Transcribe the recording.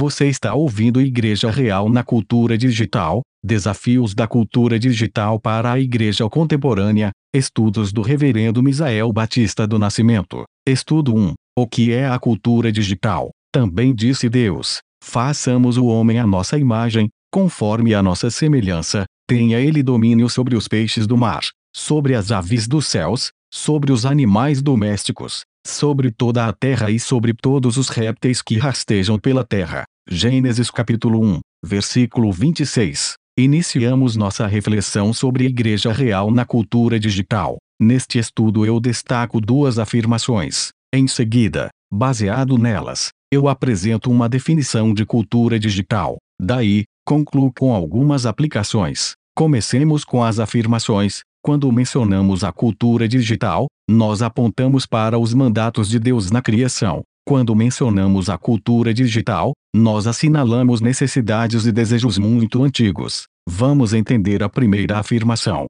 Você está ouvindo Igreja Real na Cultura Digital: Desafios da Cultura Digital para a Igreja Contemporânea. Estudos do Reverendo Misael Batista do Nascimento. Estudo 1. O que é a cultura digital? Também disse Deus: Façamos o homem à nossa imagem, conforme a nossa semelhança. Tenha ele domínio sobre os peixes do mar, sobre as aves dos céus, sobre os animais domésticos, sobre toda a terra e sobre todos os répteis que rastejam pela terra. Gênesis capítulo 1, versículo 26. Iniciamos nossa reflexão sobre a Igreja Real na cultura digital. Neste estudo eu destaco duas afirmações. Em seguida, baseado nelas, eu apresento uma definição de cultura digital. Daí, concluo com algumas aplicações. Comecemos com as afirmações. Quando mencionamos a cultura digital, nós apontamos para os mandatos de Deus na criação. Quando mencionamos a cultura digital, nós assinalamos necessidades e desejos muito antigos. Vamos entender a primeira afirmação.